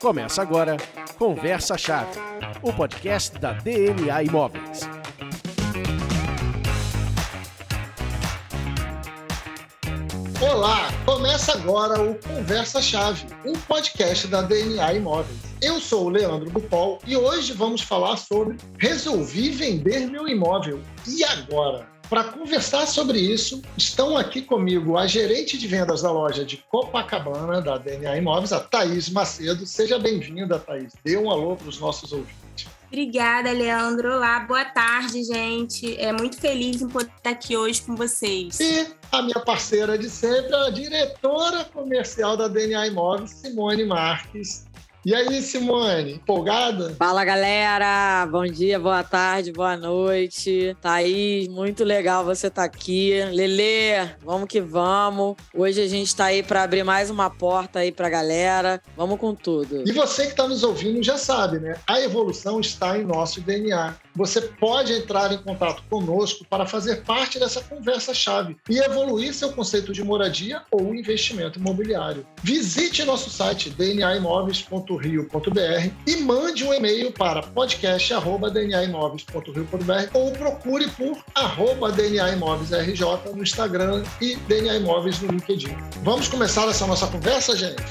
Começa agora Conversa Chave, o podcast da DNA Imóveis. Olá, começa agora o Conversa Chave, um podcast da DNA Imóveis. Eu sou o Leandro Bupol e hoje vamos falar sobre resolvi vender meu imóvel. E agora? Para conversar sobre isso, estão aqui comigo a gerente de vendas da loja de Copacabana, da DNA Imóveis, a Thaís Macedo. Seja bem-vinda, Thaís. Dê um alô para os nossos ouvintes. Obrigada, Leandro. Olá, boa tarde, gente. É muito feliz em poder estar aqui hoje com vocês. E a minha parceira de sempre, a diretora comercial da DNA Imóveis, Simone Marques. E aí, Simone, empolgada? Fala, galera! Bom dia, boa tarde, boa noite. Thaís, muito legal você estar tá aqui. Lele, vamos que vamos. Hoje a gente está aí para abrir mais uma porta aí para a galera. Vamos com tudo. E você que está nos ouvindo já sabe, né? A evolução está em nosso DNA. Você pode entrar em contato conosco para fazer parte dessa conversa-chave e evoluir seu conceito de moradia ou investimento imobiliário. Visite nosso site dnaimóveis.com rio.br e mande um e-mail para podcast.dnaimóveis.rio.br ou procure por arroba DNA Imóveis RJ no Instagram e DNA Imóveis no LinkedIn. Vamos começar essa nossa conversa, gente?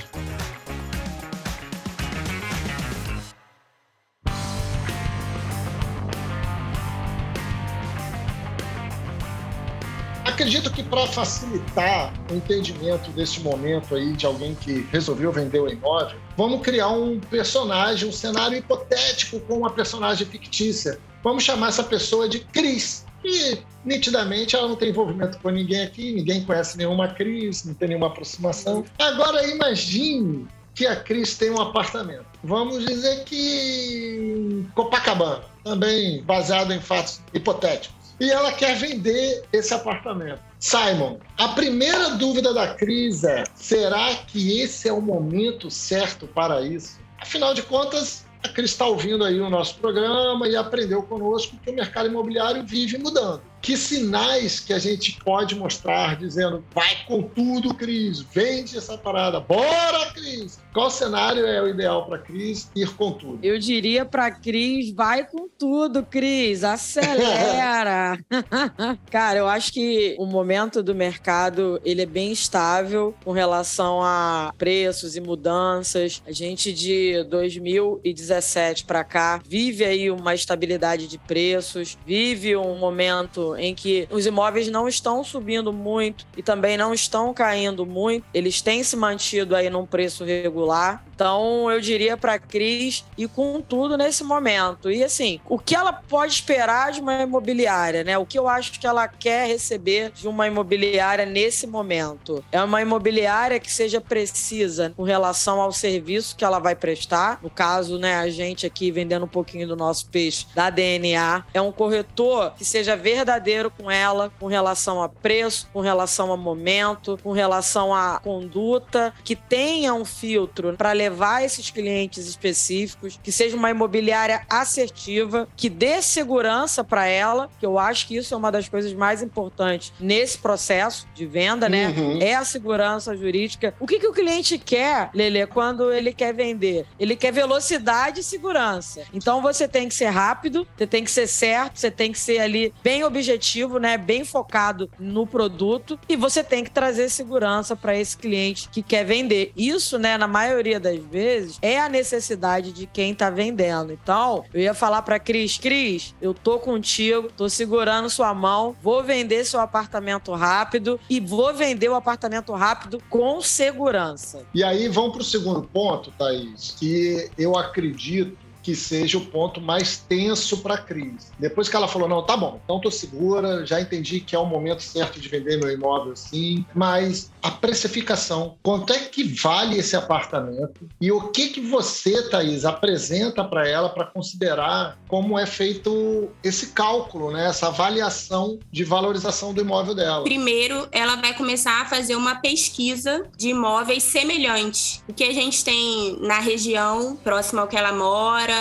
Acredito que para facilitar o entendimento desse momento aí de alguém que resolveu vender o imóvel, vamos criar um personagem, um cenário hipotético com uma personagem fictícia. Vamos chamar essa pessoa de Cris. E nitidamente ela não tem envolvimento com ninguém aqui, ninguém conhece nenhuma Cris, não tem nenhuma aproximação. Agora imagine que a Cris tem um apartamento. Vamos dizer que Copacabana, também baseado em fatos hipotéticos e ela quer vender esse apartamento. Simon, a primeira dúvida da Cris é: será que esse é o momento certo para isso? Afinal de contas, a Cris está ouvindo aí o nosso programa e aprendeu conosco que o mercado imobiliário vive mudando que sinais que a gente pode mostrar dizendo vai com tudo, Cris, vende essa parada, bora, Cris. Qual cenário é o ideal para Cris ir com tudo? Eu diria para Cris, vai com tudo, Cris, acelera. Cara, eu acho que o momento do mercado ele é bem estável com relação a preços e mudanças. A gente de 2017 para cá vive aí uma estabilidade de preços, vive um momento em que os imóveis não estão subindo muito e também não estão caindo muito. Eles têm se mantido aí num preço regular. Então, eu diria para a Cris e com tudo nesse momento. E assim, o que ela pode esperar de uma imobiliária, né? O que eu acho que ela quer receber de uma imobiliária nesse momento? É uma imobiliária que seja precisa com relação ao serviço que ela vai prestar. No caso, né, a gente aqui vendendo um pouquinho do nosso peixe da DNA, é um corretor que seja verdadeiro com ela, com relação a preço, com relação a momento, com relação à conduta, que tenha um filtro para esses clientes específicos, que seja uma imobiliária assertiva, que dê segurança para ela, que eu acho que isso é uma das coisas mais importantes nesse processo de venda, né? Uhum. É a segurança jurídica. O que, que o cliente quer, Lele, quando ele quer vender? Ele quer velocidade e segurança. Então você tem que ser rápido, você tem que ser certo, você tem que ser ali bem objetivo, né? Bem focado no produto e você tem que trazer segurança para esse cliente que quer vender. Isso, né, na maioria das vezes, é a necessidade de quem tá vendendo. Então, eu ia falar pra Cris, Cris, eu tô contigo, tô segurando sua mão, vou vender seu apartamento rápido e vou vender o apartamento rápido com segurança. E aí vamos pro segundo ponto, Thaís, que eu acredito que seja o ponto mais tenso para a crise. Depois que ela falou, não, tá bom, então tô segura, já entendi que é o momento certo de vender meu imóvel sim, mas a precificação, quanto é que vale esse apartamento e o que que você, Thaís, apresenta para ela para considerar como é feito esse cálculo, né, essa avaliação de valorização do imóvel dela. Primeiro, ela vai começar a fazer uma pesquisa de imóveis semelhantes, o que a gente tem na região próxima ao que ela mora,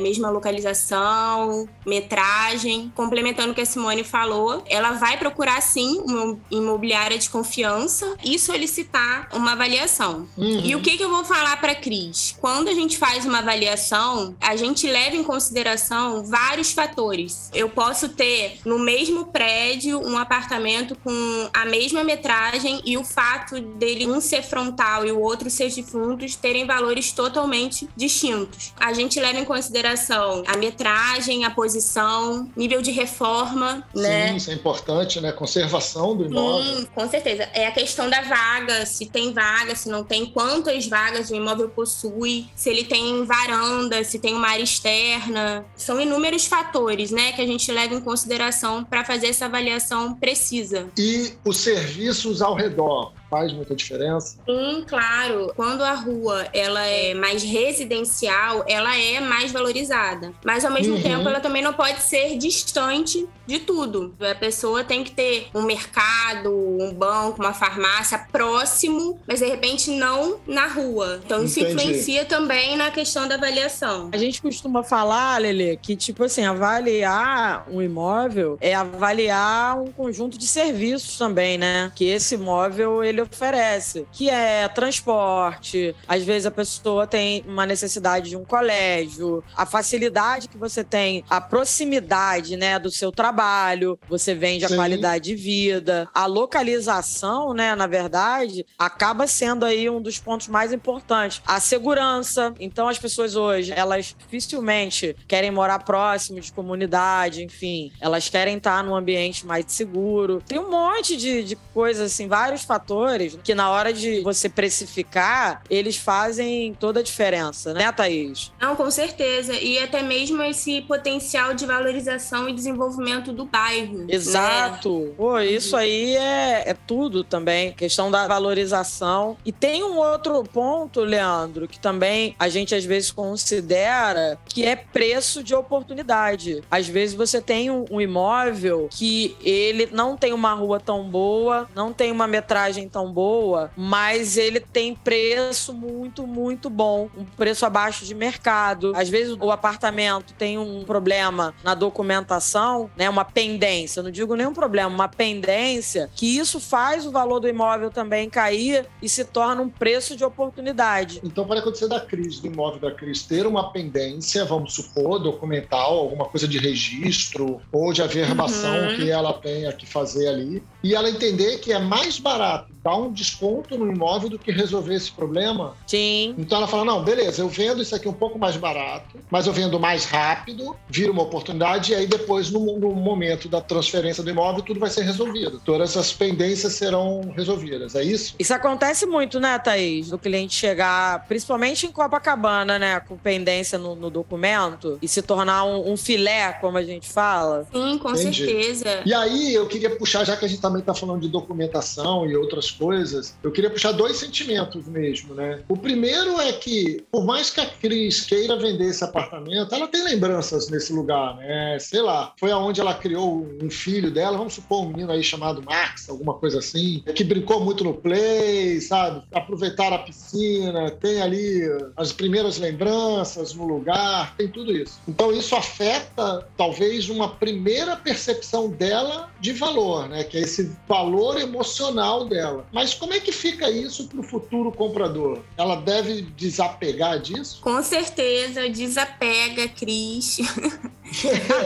mesma localização, metragem. Complementando o que a Simone falou, ela vai procurar sim uma imobiliária de confiança e solicitar uma avaliação. Uhum. E o que, que eu vou falar para Cris? Quando a gente faz uma avaliação, a gente leva em consideração vários fatores. Eu posso ter no mesmo prédio um apartamento com a mesma metragem e o fato dele um ser frontal e o outro ser de fundos terem valores totalmente distintos. A gente leva em consideração a metragem, a posição, nível de reforma, Sim, né? isso é importante, né? Conservação do imóvel. Sim, com certeza. É a questão da vaga, se tem vaga, se não tem, quantas vagas o imóvel possui, se ele tem varanda, se tem uma área externa. São inúmeros fatores, né, que a gente leva em consideração para fazer essa avaliação precisa. E os serviços ao redor faz muita diferença? Sim, claro. Quando a rua ela é mais residencial, ela é mais valorizada. Mas ao mesmo uhum. tempo, ela também não pode ser distante de tudo. A pessoa tem que ter um mercado, um banco, uma farmácia próximo, mas de repente não na rua. Então isso Entendi. influencia também na questão da avaliação. A gente costuma falar, Lele, que tipo assim, avaliar um imóvel é avaliar um conjunto de serviços também, né? Que esse imóvel ele oferece, que é transporte, às vezes a pessoa tem uma necessidade de um colégio, a facilidade que você tem, a proximidade, né, do seu trabalho, você vende Sim. a qualidade de vida, a localização, né, na verdade, acaba sendo aí um dos pontos mais importantes. A segurança. Então as pessoas hoje, elas dificilmente querem morar próximo de comunidade, enfim, elas querem estar num ambiente mais seguro. Tem um monte de, de coisas assim, vários fatores fatores que na hora de você precificar, eles fazem toda a diferença, né, Thaís? Não, com certeza. E até mesmo esse potencial de valorização e desenvolvimento do bairro. Né? Exato. Né? Pô, isso aí é, é tudo também, questão da valorização. E tem um outro ponto, Leandro, que também a gente às vezes considera que é preço de oportunidade. Às vezes você tem um, um imóvel que ele não tem uma rua tão boa, não tem uma metragem tão boa, mas ele tem preço muito, muito bom. Um preço abaixo de mercado. Às vezes o apartamento tem um problema na documentação, né? Uma pendência. Eu não digo nenhum problema, uma pendência, que isso faz o valor do imóvel também cair e se torna um preço de oportunidade. Então pode acontecer da crise do imóvel da crise ter uma pendência, vamos supor, documental, alguma coisa de registro ou de averbação uhum. que ela tenha que fazer ali, e ela entender que é mais barato dar um desconto no imóvel do que resolver esse problema. Sim. Então ela fala: não, beleza, eu vendo isso aqui um pouco mais barato, mas eu vendo mais rápido, vira uma oportunidade, e aí depois, no, no momento da transferência do imóvel, tudo vai ser resolvido. Todas essas pendências serão resolvidas. É isso? Isso acontece muito, né, Thaís? Do cliente chegar, principalmente em Copacabana, né, com pendência no, no documento e se tornar um, um, filé, como a gente fala. Sim, com Entendi. certeza. E aí eu queria puxar, já que a gente também está falando de documentação e outras coisas, eu queria puxar dois sentimentos mesmo, né? O primeiro é que, por mais que a Cris queira vender esse apartamento, ela tem lembranças nesse lugar, né? Sei lá, foi aonde ela criou um filho dela, vamos supor um menino aí chamado Max, alguma coisa assim, que brincou muito no play, sabe? Aproveitar a piscina, tem ali as primeiras lembranças no lugar, tem tudo isso. Então isso afeta talvez uma primeira percepção dela de valor, né? Que é esse valor emocional dela. Mas como é que fica isso para o futuro comprador? Ela deve desapegar disso? Com certeza, desapega, Cris.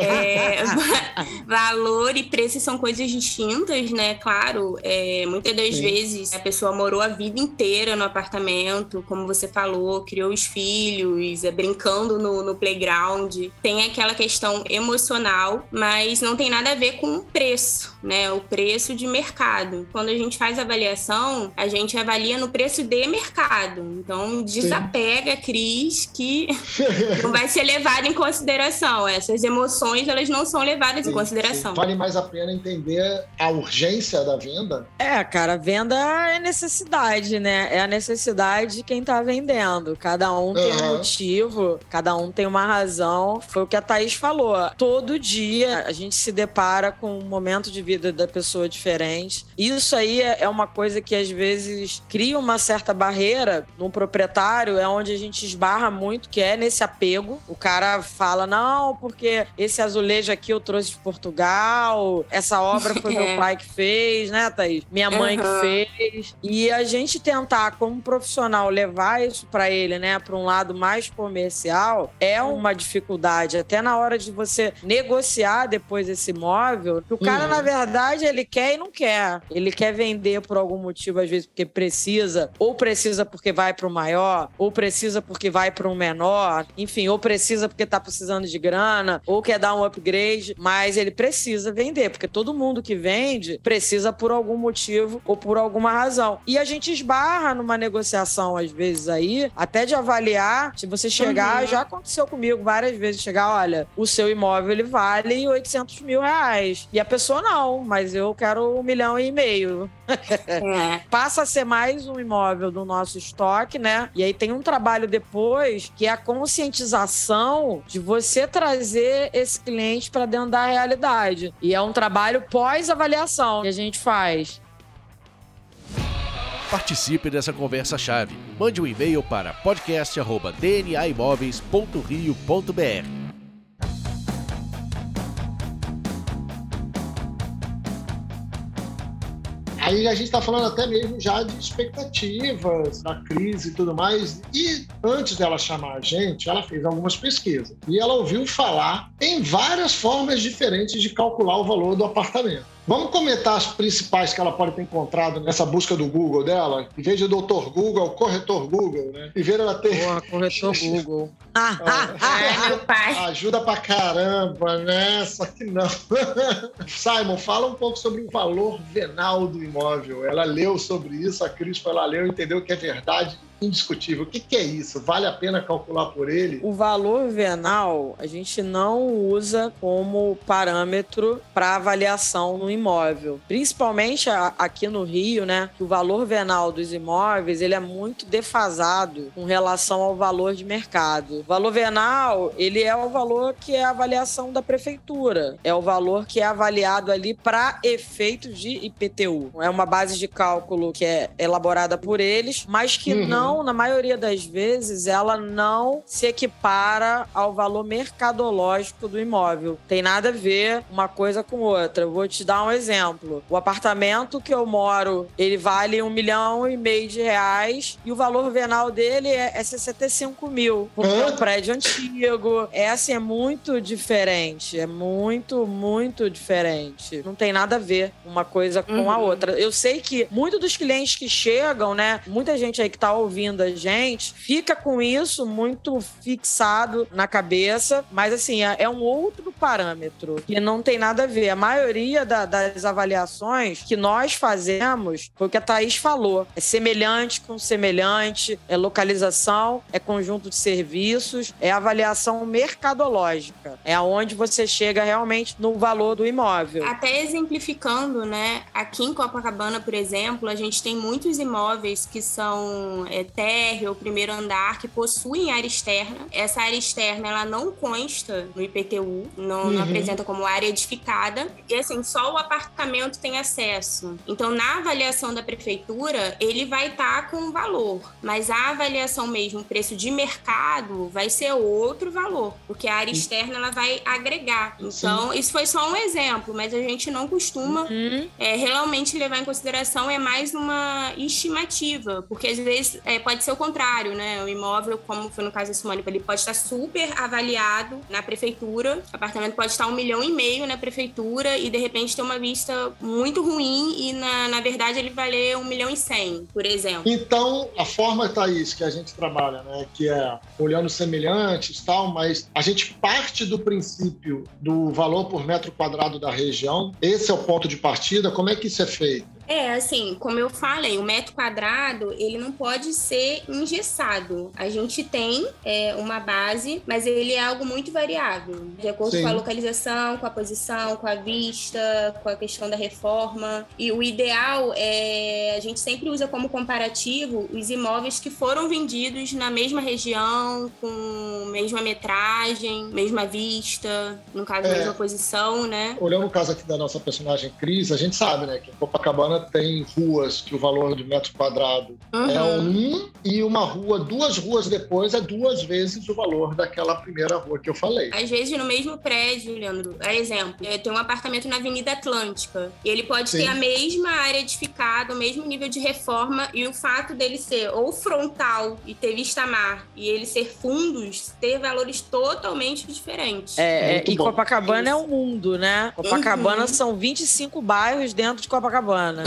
é, valor e preço são coisas distintas, né? Claro, é, muitas das Sim. vezes a pessoa morou a vida inteira no apartamento, como você falou, criou os filhos, é, brincando no, no playground. Tem aquela questão emocional, mas não tem nada a ver com o preço, né? O preço de mercado. Quando a gente faz avaliação, a gente avalia no preço de mercado. Então, desapega, Cris, que não vai ser levado em consideração. Essas as emoções elas não são levadas sim, em consideração. Sim. Vale mais a pena entender a urgência da venda? É, cara, venda é necessidade, né? É a necessidade de quem tá vendendo. Cada um tem um motivo, cada um tem uma razão. Foi o que a Thaís falou. Todo dia a gente se depara com um momento de vida da pessoa diferente. Isso aí é, é uma coisa que às vezes cria uma certa barreira no proprietário, é onde a gente esbarra muito, que é nesse apego. O cara fala: não, porque esse azulejo aqui eu trouxe de Portugal, essa obra foi meu é. pai que fez, né, Thaís? Minha mãe uhum. que fez. E a gente tentar, como profissional, levar isso para ele, né, para um lado mais comercial, é uma dificuldade. Até na hora de você negociar depois esse imóvel, o cara, uhum. na verdade, ele quer e não quer. Ele quer vender por algum motivo, às vezes porque precisa, ou precisa porque vai para o maior, ou precisa porque vai para um menor, enfim, ou precisa porque está precisando de grana, ou quer dar um upgrade, mas ele precisa vender, porque todo mundo que vende precisa por algum motivo ou por alguma razão. E a gente esbarra numa negociação, às vezes, aí, até de avaliar, se você chegar, uhum. já aconteceu comigo várias vezes, chegar, olha, o seu imóvel ele vale 800 mil reais. E a pessoa não, mas eu quero um milhão e meio. É. Passa a ser mais um imóvel do nosso estoque, né? E aí tem um trabalho depois que é a conscientização de você trazer esse cliente para dentro da realidade. E é um trabalho pós-avaliação que a gente faz. Participe dessa conversa-chave. Mande um e-mail para podcast.dnaimoveis.rio.br. Aí a gente está falando até mesmo já de expectativas da crise e tudo mais. E antes dela chamar a gente, ela fez algumas pesquisas. E ela ouviu falar em várias formas diferentes de calcular o valor do apartamento. Vamos comentar as principais que ela pode ter encontrado nessa busca do Google dela? Em vez de doutor Google, é o corretor Google, né? E ver ela ter. Boa, corretor Google. é, meu pai. Ajuda pra caramba, né? Só que não. Simon, fala um pouco sobre o valor venal do imóvel. Ela leu sobre isso, a Cris foi lá, leu, entendeu que é verdade indiscutível. O que, que, é isso? Vale a pena calcular por ele? O valor venal a gente não usa como parâmetro para avaliação no imóvel. Principalmente aqui no Rio, né? Que o valor venal dos imóveis ele é muito defasado com relação ao valor de mercado. O valor venal ele é o valor que é a avaliação da prefeitura. É o valor que é avaliado ali para efeitos de IPTU. É uma base de cálculo que é elaborada por eles, mas que uhum. não não, na maioria das vezes, ela não se equipara ao valor mercadológico do imóvel. Tem nada a ver uma coisa com outra. Eu vou te dar um exemplo. O apartamento que eu moro, ele vale um milhão e meio de reais e o valor venal dele é, é 65 mil. Porque é um prédio antigo. É assim, é muito diferente. É muito, muito diferente. Não tem nada a ver uma coisa com uhum. a outra. Eu sei que muitos dos clientes que chegam, né? Muita gente aí que tá ouvindo ouvindo a gente, fica com isso muito fixado na cabeça, mas assim, é, é um outro parâmetro que não tem nada a ver. A maioria da, das avaliações que nós fazemos foi o que a Thaís falou: é semelhante com semelhante, é localização, é conjunto de serviços, é avaliação mercadológica. É aonde você chega realmente no valor do imóvel. Até exemplificando, né? Aqui em Copacabana, por exemplo, a gente tem muitos imóveis que são é, térreo primeiro andar que possuem área externa. Essa área externa ela não consta no IPTU, não, uhum. não, apresenta como área edificada. E assim, só o apartamento tem acesso. Então, na avaliação da prefeitura, ele vai estar tá com valor, mas a avaliação mesmo, o preço de mercado, vai ser outro valor, porque a área externa ela vai agregar. Então, Sim. isso foi só um exemplo, mas a gente não costuma uhum. é, realmente levar em consideração, é mais uma estimativa, porque às vezes é, pode ser o contrário, né? O imóvel, como foi no caso da Simone, ele pode estar super avaliado na prefeitura, o apartamento pode estar um milhão e meio na prefeitura e de repente ter uma vista muito ruim e na, na verdade ele valer um milhão e cem, por exemplo. Então, a forma, Thaís, que a gente trabalha, né? Que é olhando semelhantes tal, mas a gente parte do princípio do valor por metro quadrado da região. Esse é o ponto de partida. Como é que isso é feito? É, assim, como eu falei, o metro quadrado, ele não pode ser engessado. A gente tem é, uma base, mas ele é algo muito variável, de acordo Sim. com a localização, com a posição, com a vista, com a questão da reforma. E o ideal é, a gente sempre usa como comparativo os imóveis que foram vendidos na mesma região, com mesma metragem, mesma vista, no caso, é, mesma posição, né? Olhando o caso aqui da nossa personagem Cris, a gente sabe, né, que Copacabana tem ruas que o valor de metro quadrado uhum. é um e uma rua, duas ruas depois, é duas vezes o valor daquela primeira rua que eu falei. Às vezes no mesmo prédio, Leandro, é exemplo, tem um apartamento na Avenida Atlântica e ele pode Sim. ter a mesma área edificada, o mesmo nível de reforma e o fato dele ser ou frontal e ter vista mar e ele ser fundos, ter valores totalmente diferentes. É, é e bom. Copacabana é o mundo, né? Copacabana uhum. são 25 bairros dentro de Copacabana.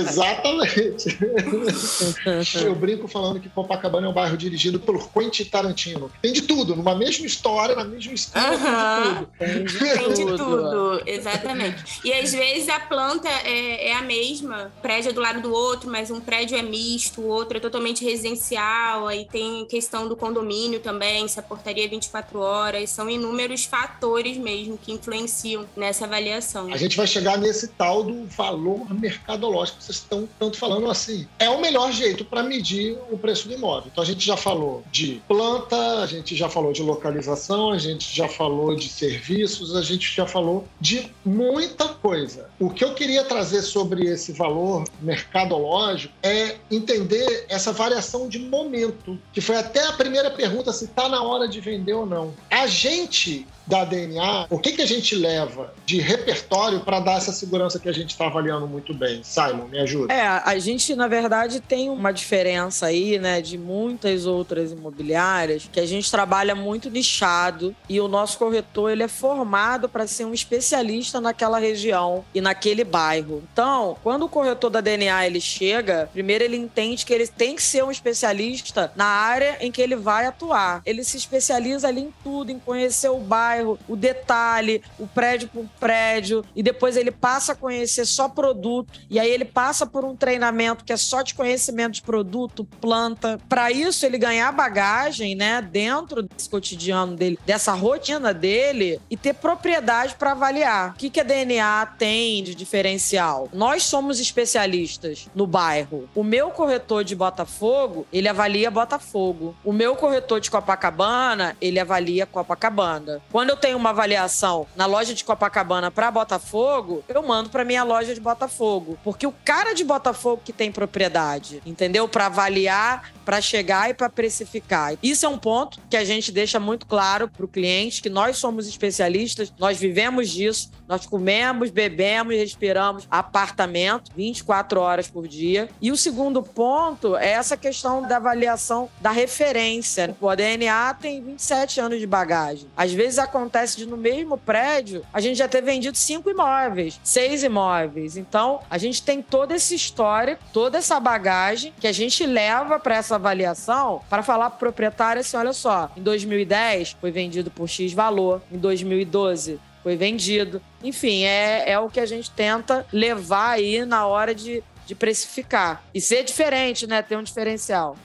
Exatamente. Eu brinco falando que Copacabana é um bairro dirigido pelo Quentin Tarantino. Tem de tudo, numa mesma história, na mesma história, uhum. tem de tudo. Tem de tudo, exatamente. E às vezes a planta é, é a mesma, prédio é do lado do outro, mas um prédio é misto, o outro é totalmente residencial, aí tem questão do condomínio também, se a portaria é 24 horas, são inúmeros fatores mesmo que influenciam nessa avaliação. A gente vai chegar nesse tal do valor mercadológico que vocês estão tanto falando assim. É o melhor jeito para medir o preço do imóvel. Então a gente já falou de planta, a gente já falou de localização, a gente já falou de serviços, a gente já falou de muita coisa. O que eu queria trazer sobre esse valor mercadológico é entender essa variação de momento, que foi até a primeira pergunta se está na hora de vender ou não. A gente da DNA, o que, que a gente leva de repertório para dar essa segurança que a gente está avaliando muito bem? Simon, me ajuda. É, a gente, na verdade, tem uma diferença aí, né, de muitas outras imobiliárias, que a gente trabalha muito nichado e o nosso corretor, ele é formado para ser um especialista naquela região e naquele bairro. Então, quando o corretor da DNA ele chega, primeiro ele entende que ele tem que ser um especialista na área em que ele vai atuar. Ele se especializa ali em tudo, em conhecer o bairro, bairro, o detalhe, o prédio por prédio, e depois ele passa a conhecer só produto, e aí ele passa por um treinamento que é só de conhecimento de produto, planta. Para isso, ele ganhar bagagem, né, dentro desse cotidiano dele, dessa rotina dele, e ter propriedade para avaliar. O que, que a DNA tem de diferencial? Nós somos especialistas no bairro. O meu corretor de Botafogo, ele avalia Botafogo. O meu corretor de Copacabana, ele avalia Copacabana. Quando quando eu tenho uma avaliação na loja de Copacabana para Botafogo, eu mando para minha loja de Botafogo, porque o cara de Botafogo que tem propriedade, entendeu? Para avaliar, para chegar e para precificar. Isso é um ponto que a gente deixa muito claro para o cliente que nós somos especialistas, nós vivemos disso, nós comemos, bebemos, respiramos apartamento 24 horas por dia. E o segundo ponto é essa questão da avaliação da referência. O DNA tem 27 anos de bagagem. Às vezes acontece de no mesmo prédio a gente já ter vendido cinco imóveis, seis imóveis. Então, a gente tem toda essa história, toda essa bagagem que a gente leva para essa avaliação para falar para o proprietário assim: olha só, em 2010 foi vendido por X valor, em 2012 foi vendido. Enfim, é, é o que a gente tenta levar aí na hora de, de precificar. E ser diferente, né? Ter um diferencial.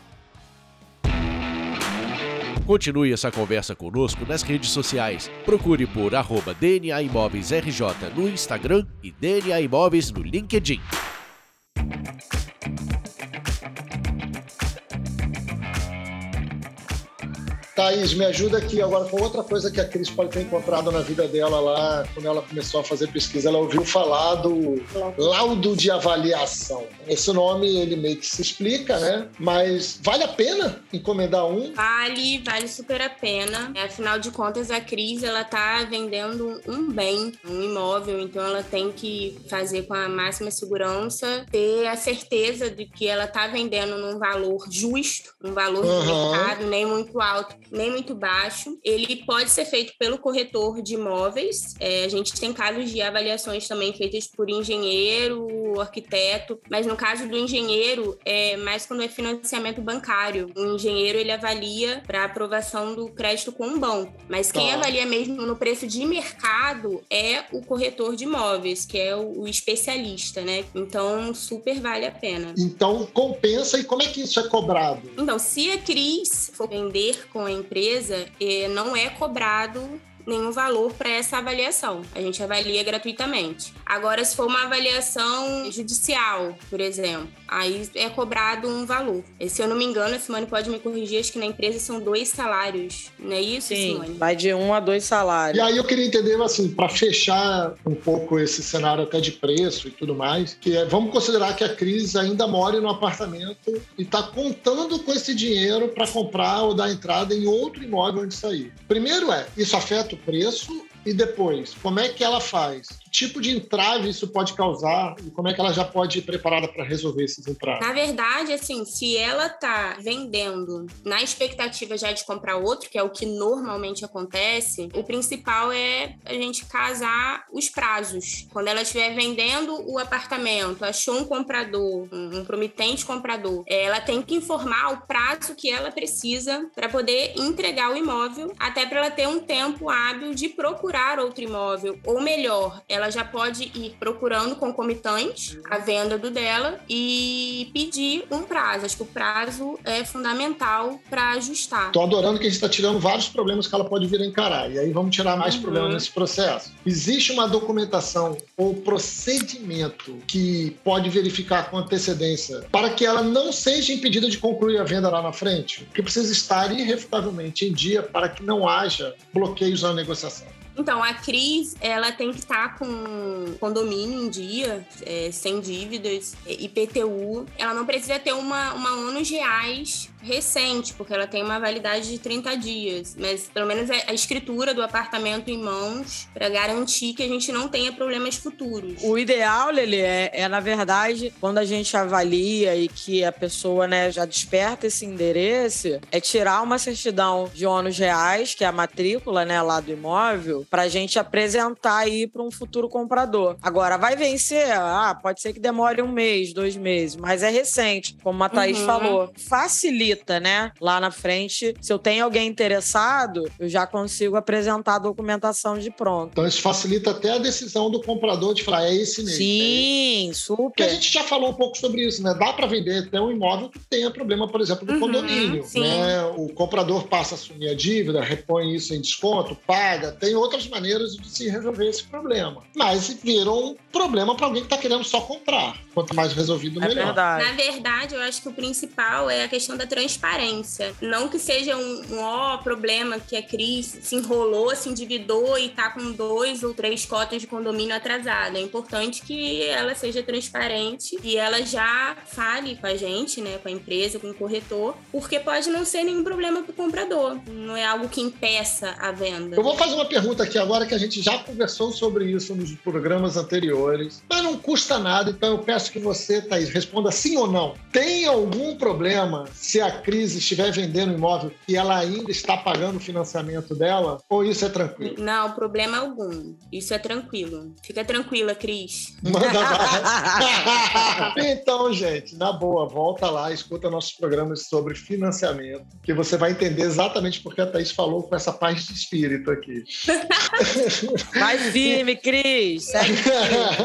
Continue essa conversa conosco nas redes sociais. Procure por arroba DNA Imóveis RJ no Instagram e DNA Imóveis no LinkedIn. Thaís, me ajuda aqui agora com outra coisa que a Cris pode ter encontrado na vida dela lá, quando ela começou a fazer pesquisa. Ela ouviu falar do laudo de avaliação. Esse nome, ele meio que se explica, né? Mas vale a pena encomendar um? Vale, vale super a pena. Afinal de contas, a Cris, ela tá vendendo um bem, um imóvel, então ela tem que fazer com a máxima segurança, ter a certeza de que ela tá vendendo num valor justo, um valor uhum. de mercado, nem muito alto nem muito baixo. Ele pode ser feito pelo corretor de imóveis. É, a gente tem casos de avaliações também feitas por engenheiro, arquiteto, mas no caso do engenheiro, é mais quando é financiamento bancário. O engenheiro ele avalia para aprovação do crédito com um banco, mas quem tá. avalia mesmo no preço de mercado é o corretor de imóveis, que é o especialista, né? Então, super vale a pena. Então, compensa. E como é que isso é cobrado? Então, se a Cris for vender com a empresa, eh, não é cobrado nenhum valor para essa avaliação. A gente avalia gratuitamente. Agora, se for uma avaliação judicial, por exemplo, aí é cobrado um valor. E, se eu não me engano, a Simone pode me corrigir, acho que na empresa são dois salários, não é isso, Sim, Simone? vai de um a dois salários. E aí eu queria entender, assim, para fechar um pouco esse cenário até de preço e tudo mais, que é, vamos considerar que a Cris ainda mora no apartamento e está contando com esse dinheiro para comprar ou dar entrada em outro imóvel onde sair. Primeiro é, isso afeta o preço e depois, como é que ela faz? Tipo de entrave isso pode causar e como é que ela já pode ir preparada para resolver esses entraves? Na verdade, assim, se ela tá vendendo na expectativa já de comprar outro, que é o que normalmente acontece, o principal é a gente casar os prazos. Quando ela estiver vendendo o apartamento, achou um comprador, um promitente comprador, ela tem que informar o prazo que ela precisa para poder entregar o imóvel, até para ela ter um tempo hábil de procurar outro imóvel, ou melhor, ela ela já pode ir procurando concomitante a venda do dela e pedir um prazo. Acho que o prazo é fundamental para ajustar. Tô adorando que a gente está tirando vários problemas que ela pode vir a encarar. E aí vamos tirar mais uhum. problemas nesse processo. Existe uma documentação ou procedimento que pode verificar com antecedência para que ela não seja impedida de concluir a venda lá na frente? Que precisa estar irrefutavelmente em dia para que não haja bloqueios na negociação. Então, a Cris, ela tem que estar com condomínio em dia, é, sem dívidas, IPTU. Ela não precisa ter uma, uma ônus reais recente, porque ela tem uma validade de 30 dias, mas pelo menos a escritura do apartamento em mãos para garantir que a gente não tenha problemas futuros. O ideal, Lele, é, é, na verdade, quando a gente avalia e que a pessoa né, já desperta esse endereço, é tirar uma certidão de ônus reais, que é a matrícula né, lá do imóvel, para a gente apresentar aí para um futuro comprador. Agora, vai vencer? Ah, pode ser que demore um mês, dois meses, mas é recente, como a Thaís uhum. falou. Facilita facilita, né? Lá na frente, se eu tenho alguém interessado, eu já consigo apresentar a documentação de pronto. Então isso facilita até a decisão do comprador de falar, é esse mesmo. Sim, é super. Porque a gente já falou um pouco sobre isso, né? Dá para vender até um imóvel que tenha problema, por exemplo, do uhum, condomínio. Né? O comprador passa a assumir a dívida, repõe isso em desconto, paga. Tem outras maneiras de se resolver esse problema. Mas virou um problema para alguém que está querendo só comprar. Quanto mais resolvido, é melhor. Verdade. Na verdade, eu acho que o principal é a questão da transparência. Não que seja um, um ó, problema que a Cris se enrolou, se endividou e tá com dois ou três cotas de condomínio atrasado. É importante que ela seja transparente e ela já fale com a gente, né, com a empresa, com o corretor, porque pode não ser nenhum problema para o comprador. Não é algo que impeça a venda. Eu vou fazer uma pergunta aqui agora que a gente já conversou sobre isso nos programas anteriores, mas não custa nada, então eu peço que você, Thaís, responda sim ou não. Tem algum problema se a a crise estiver vendendo imóvel e ela ainda está pagando o financiamento dela? Ou isso é tranquilo? Não, problema algum. Isso é tranquilo. Fica tranquila, Cris. Manda então, gente, na boa, volta lá, escuta nossos programas sobre financiamento, que você vai entender exatamente porque a Thaís falou com essa paz de espírito aqui. Vai firme, Cris.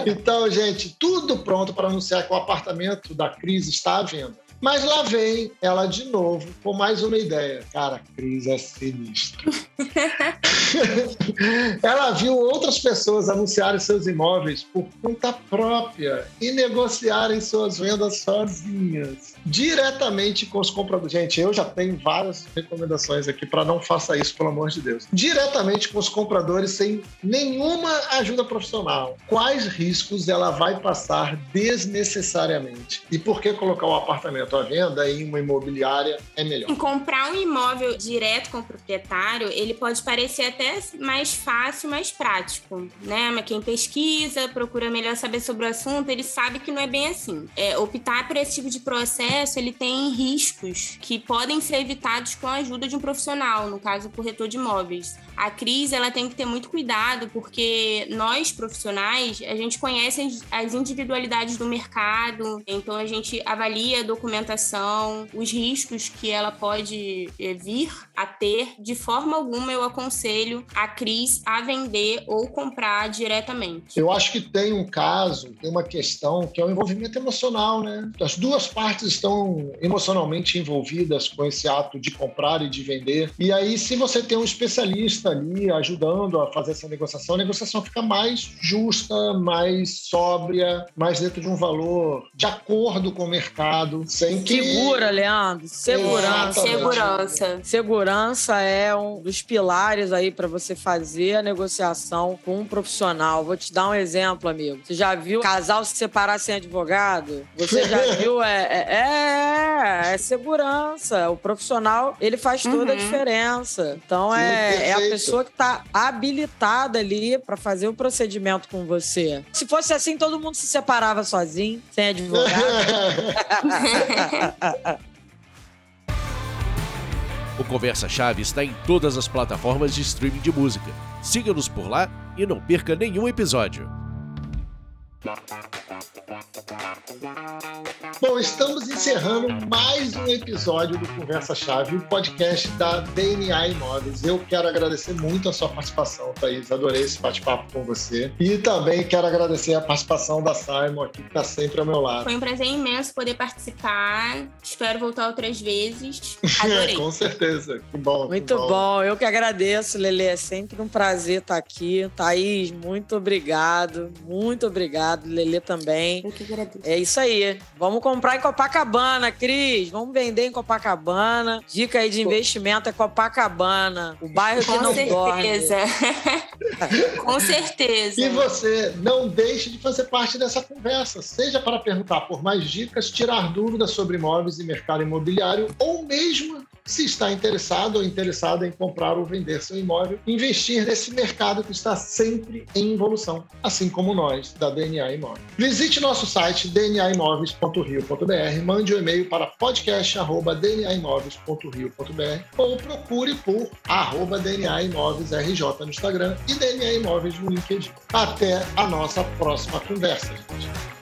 então, gente, tudo pronto para anunciar que o apartamento da Cris está à venda. Mas lá vem ela de novo com mais uma ideia. Cara, a Cris é sinistra. ela viu outras pessoas anunciarem seus imóveis por conta própria e negociarem suas vendas sozinhas diretamente com os compradores. Gente, eu já tenho várias recomendações aqui para não faça isso, pelo amor de Deus. Diretamente com os compradores sem nenhuma ajuda profissional. Quais riscos ela vai passar desnecessariamente? E por que colocar o apartamento? financiamento à venda em uma imobiliária é melhor. Em comprar um imóvel direto com o proprietário, ele pode parecer até mais fácil, mais prático, né? Mas quem pesquisa, procura melhor saber sobre o assunto, ele sabe que não é bem assim. É, optar por esse tipo de processo, ele tem riscos que podem ser evitados com a ajuda de um profissional, no caso, o corretor de imóveis. A crise, ela tem que ter muito cuidado, porque nós, profissionais, a gente conhece as individualidades do mercado, então a gente avalia a documentação, os riscos que ela pode eh, vir a ter. De forma alguma, eu aconselho a Cris a vender ou comprar diretamente. Eu acho que tem um caso, tem uma questão que é o envolvimento emocional, né? As duas partes estão emocionalmente envolvidas com esse ato de comprar e de vender. E aí, se você tem um especialista ali ajudando a fazer essa negociação, a negociação fica mais justa, mais sóbria, mais dentro de um valor de acordo com o mercado, sem que. Segura, Leandro. Segurança. Segurança. Segurança é um dos pilares aí para você fazer a negociação com um profissional. Vou te dar um exemplo, amigo. Você já viu casal se separar sem advogado? Você já viu? É, é, é, é segurança. O profissional, ele faz toda uhum. a diferença. Então, é, é a pessoa que está habilitada ali para fazer o procedimento com você. Se fosse assim, todo mundo se separava sozinho, sem advogado. o Conversa Chave está em todas as plataformas de streaming de música. Siga-nos por lá e não perca nenhum episódio. Bom, estamos encerrando mais um episódio do Conversa Chave, o podcast da DNA Imóveis. Eu quero agradecer muito a sua participação, Thaís. Adorei esse bate-papo com você. E também quero agradecer a participação da Simon aqui, que está sempre ao meu lado. Foi um prazer imenso poder participar. Espero voltar outras vezes. Adorei. com certeza. Que bom. Muito que bom. bom. Eu que agradeço, Lele. É sempre um prazer estar aqui. Thaís, muito obrigado. Muito obrigado. Lele também. Eu que agradeço. É isso aí. Vamos comprar em Copacabana, Cris. Vamos vender em Copacabana. Dica aí de investimento é Copacabana. O bairro Com que não certeza. Com certeza. E você, não deixe de fazer parte dessa conversa. Seja para perguntar por mais dicas, tirar dúvidas sobre imóveis e mercado imobiliário, ou mesmo se está interessado ou interessada em comprar ou vender seu imóvel, investir nesse mercado que está sempre em evolução, assim como nós, da DNA Imóveis. Visite nosso site dnaimóveis.rio.br, mande um e-mail para podcast.dnaimóveis.rio.br ou procure por arroba DNA Imóveis RJ no Instagram e DNA Imóveis no LinkedIn. Até a nossa próxima conversa, gente.